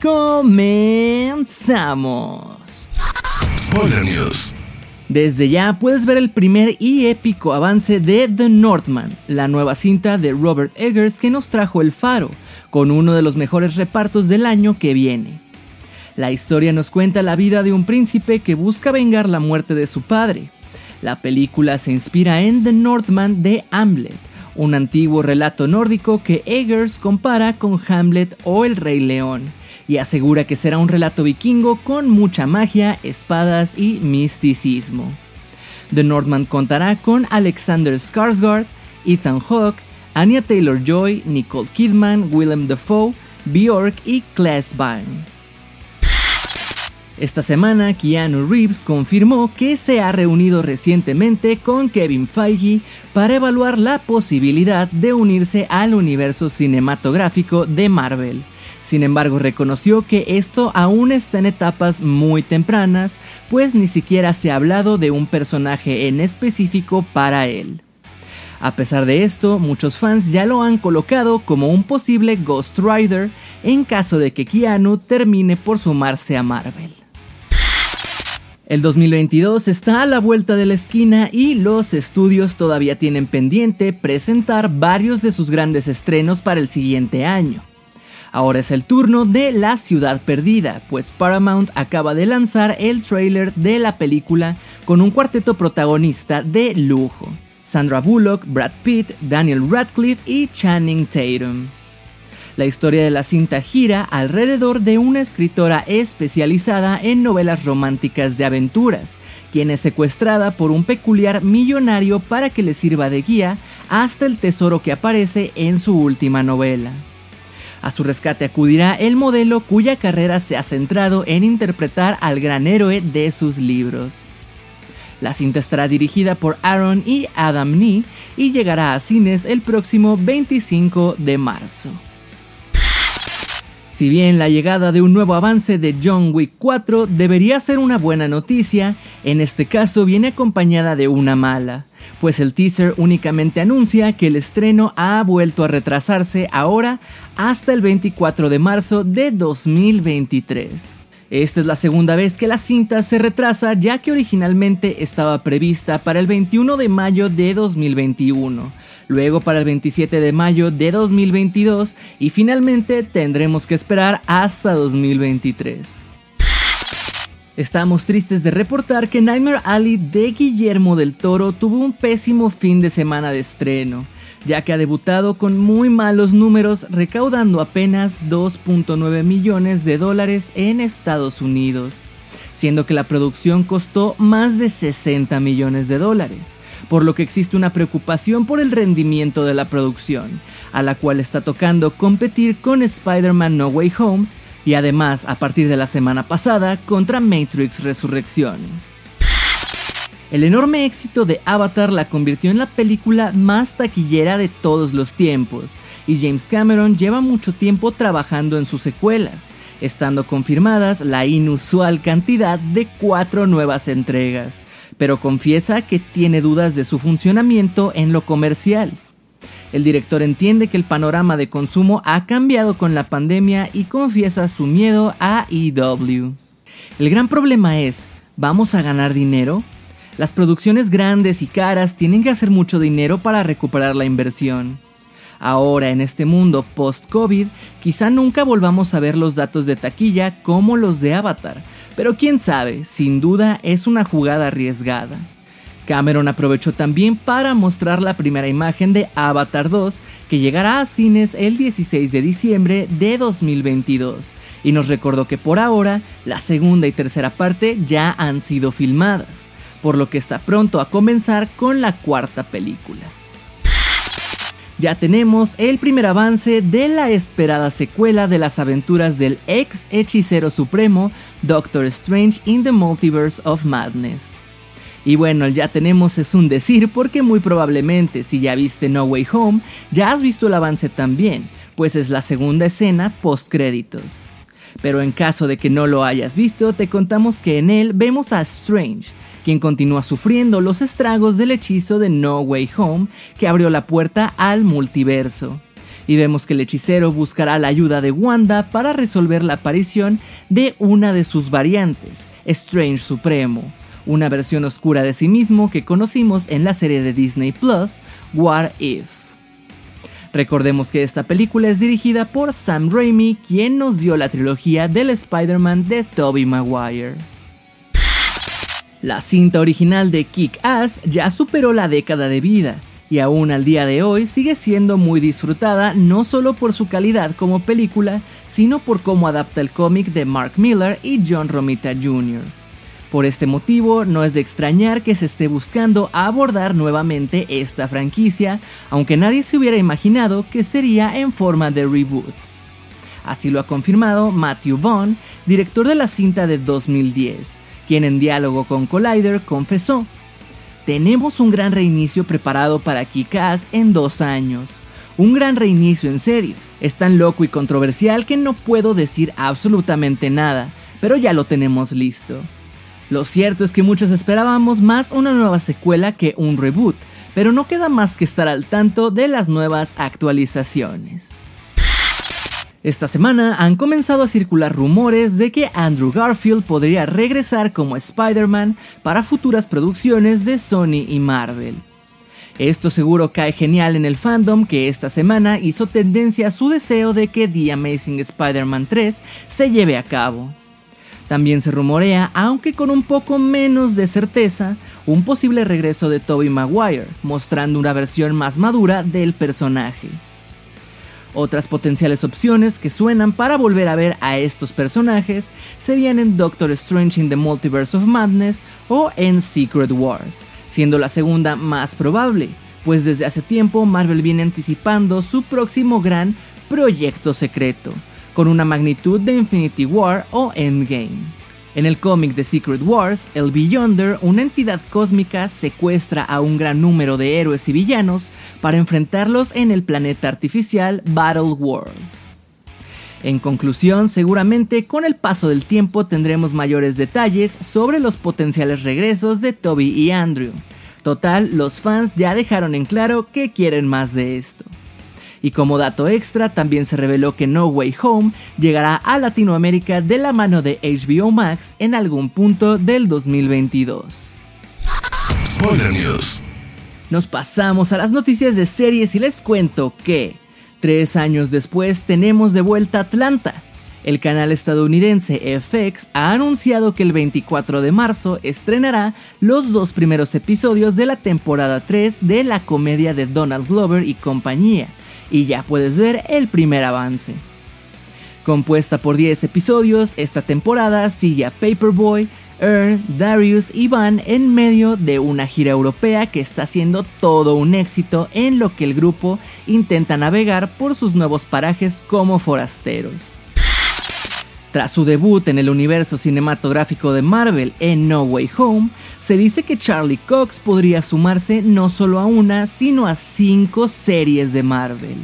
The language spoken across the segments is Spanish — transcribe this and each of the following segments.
comenzamos. Spoiler News. Desde ya puedes ver el primer y épico avance de The Northman, la nueva cinta de Robert Eggers que nos trajo El Faro, con uno de los mejores repartos del año que viene. La historia nos cuenta la vida de un príncipe que busca vengar la muerte de su padre. La película se inspira en The Northman de Hamlet, un antiguo relato nórdico que Eggers compara con Hamlet o El Rey León, y asegura que será un relato vikingo con mucha magia, espadas y misticismo. The Northman contará con Alexander Skarsgård, Ethan Hawke, Anya Taylor-Joy, Nicole Kidman, Willem Dafoe, Bjork y Claes Bang. Esta semana, Keanu Reeves confirmó que se ha reunido recientemente con Kevin Feige para evaluar la posibilidad de unirse al universo cinematográfico de Marvel. Sin embargo, reconoció que esto aún está en etapas muy tempranas, pues ni siquiera se ha hablado de un personaje en específico para él. A pesar de esto, muchos fans ya lo han colocado como un posible Ghost Rider en caso de que Keanu termine por sumarse a Marvel. El 2022 está a la vuelta de la esquina y los estudios todavía tienen pendiente presentar varios de sus grandes estrenos para el siguiente año. Ahora es el turno de La Ciudad Perdida, pues Paramount acaba de lanzar el trailer de la película con un cuarteto protagonista de lujo. Sandra Bullock, Brad Pitt, Daniel Radcliffe y Channing Tatum. La historia de la cinta gira alrededor de una escritora especializada en novelas románticas de aventuras, quien es secuestrada por un peculiar millonario para que le sirva de guía hasta el tesoro que aparece en su última novela. A su rescate acudirá el modelo cuya carrera se ha centrado en interpretar al gran héroe de sus libros. La cinta estará dirigida por Aaron y Adam Nee y llegará a cines el próximo 25 de marzo. Si bien la llegada de un nuevo avance de John Wick 4 debería ser una buena noticia, en este caso viene acompañada de una mala, pues el teaser únicamente anuncia que el estreno ha vuelto a retrasarse ahora hasta el 24 de marzo de 2023. Esta es la segunda vez que la cinta se retrasa ya que originalmente estaba prevista para el 21 de mayo de 2021, luego para el 27 de mayo de 2022 y finalmente tendremos que esperar hasta 2023. Estamos tristes de reportar que Nightmare Alley de Guillermo del Toro tuvo un pésimo fin de semana de estreno ya que ha debutado con muy malos números recaudando apenas 2.9 millones de dólares en Estados Unidos, siendo que la producción costó más de 60 millones de dólares, por lo que existe una preocupación por el rendimiento de la producción, a la cual está tocando competir con Spider-Man No Way Home y además a partir de la semana pasada contra Matrix Resurrecciones. El enorme éxito de Avatar la convirtió en la película más taquillera de todos los tiempos, y James Cameron lleva mucho tiempo trabajando en sus secuelas, estando confirmadas la inusual cantidad de cuatro nuevas entregas, pero confiesa que tiene dudas de su funcionamiento en lo comercial. El director entiende que el panorama de consumo ha cambiado con la pandemia y confiesa su miedo a EW. El gran problema es, ¿vamos a ganar dinero? Las producciones grandes y caras tienen que hacer mucho dinero para recuperar la inversión. Ahora, en este mundo post-COVID, quizá nunca volvamos a ver los datos de taquilla como los de Avatar, pero quién sabe, sin duda es una jugada arriesgada. Cameron aprovechó también para mostrar la primera imagen de Avatar 2, que llegará a cines el 16 de diciembre de 2022, y nos recordó que por ahora la segunda y tercera parte ya han sido filmadas por lo que está pronto a comenzar con la cuarta película. Ya tenemos el primer avance de la esperada secuela de las aventuras del ex hechicero supremo Doctor Strange in the Multiverse of Madness. Y bueno, ya tenemos es un decir porque muy probablemente si ya viste No Way Home, ya has visto el avance también, pues es la segunda escena post créditos. Pero en caso de que no lo hayas visto, te contamos que en él vemos a Strange, quien continúa sufriendo los estragos del hechizo de No Way Home que abrió la puerta al multiverso. Y vemos que el hechicero buscará la ayuda de Wanda para resolver la aparición de una de sus variantes, Strange Supremo, una versión oscura de sí mismo que conocimos en la serie de Disney Plus, What If. Recordemos que esta película es dirigida por Sam Raimi, quien nos dio la trilogía del Spider-Man de Tobey Maguire. La cinta original de Kick-Ass ya superó la década de vida y aún al día de hoy sigue siendo muy disfrutada no solo por su calidad como película, sino por cómo adapta el cómic de Mark Miller y John Romita Jr. Por este motivo, no es de extrañar que se esté buscando abordar nuevamente esta franquicia, aunque nadie se hubiera imaginado que sería en forma de reboot. Así lo ha confirmado Matthew Vaughn, director de la cinta de 2010, quien en diálogo con Collider confesó, tenemos un gran reinicio preparado para Kikas en dos años. Un gran reinicio en serio. Es tan loco y controversial que no puedo decir absolutamente nada, pero ya lo tenemos listo. Lo cierto es que muchos esperábamos más una nueva secuela que un reboot, pero no queda más que estar al tanto de las nuevas actualizaciones. Esta semana han comenzado a circular rumores de que Andrew Garfield podría regresar como Spider-Man para futuras producciones de Sony y Marvel. Esto seguro cae genial en el fandom que esta semana hizo tendencia a su deseo de que The Amazing Spider-Man 3 se lleve a cabo. También se rumorea, aunque con un poco menos de certeza, un posible regreso de Tobey Maguire, mostrando una versión más madura del personaje. Otras potenciales opciones que suenan para volver a ver a estos personajes serían en Doctor Strange in the Multiverse of Madness o en Secret Wars, siendo la segunda más probable, pues desde hace tiempo Marvel viene anticipando su próximo gran proyecto secreto, con una magnitud de Infinity War o Endgame. En el cómic de Secret Wars, el Beyonder, una entidad cósmica, secuestra a un gran número de héroes y villanos para enfrentarlos en el planeta artificial Battle World. En conclusión, seguramente con el paso del tiempo tendremos mayores detalles sobre los potenciales regresos de Toby y Andrew. Total, los fans ya dejaron en claro que quieren más de esto. Y como dato extra, también se reveló que No Way Home llegará a Latinoamérica de la mano de HBO Max en algún punto del 2022. Spoiler News. Nos pasamos a las noticias de series y les cuento que, tres años después, tenemos de vuelta Atlanta. El canal estadounidense FX ha anunciado que el 24 de marzo estrenará los dos primeros episodios de la temporada 3 de la comedia de Donald Glover y compañía, y ya puedes ver el primer avance. Compuesta por 10 episodios, esta temporada sigue a Paperboy, Earn, Darius y Van en medio de una gira europea que está siendo todo un éxito en lo que el grupo intenta navegar por sus nuevos parajes como forasteros. Tras su debut en el universo cinematográfico de Marvel en No Way Home, se dice que Charlie Cox podría sumarse no solo a una, sino a cinco series de Marvel.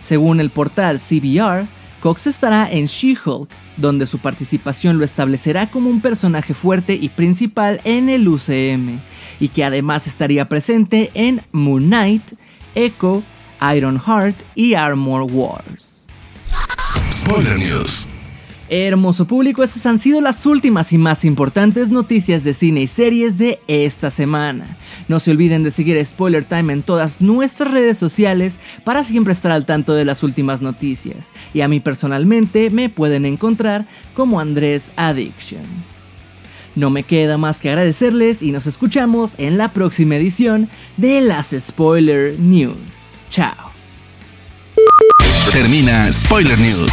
Según el portal CBR, Cox estará en She-Hulk, donde su participación lo establecerá como un personaje fuerte y principal en el UCM, y que además estaría presente en Moon Knight, Echo, Ironheart y Armor Wars. Spoiler News. Hermoso público, esas han sido las últimas y más importantes noticias de cine y series de esta semana. No se olviden de seguir Spoiler Time en todas nuestras redes sociales para siempre estar al tanto de las últimas noticias. Y a mí personalmente me pueden encontrar como Andrés Addiction. No me queda más que agradecerles y nos escuchamos en la próxima edición de las Spoiler News. Chao. Termina Spoiler News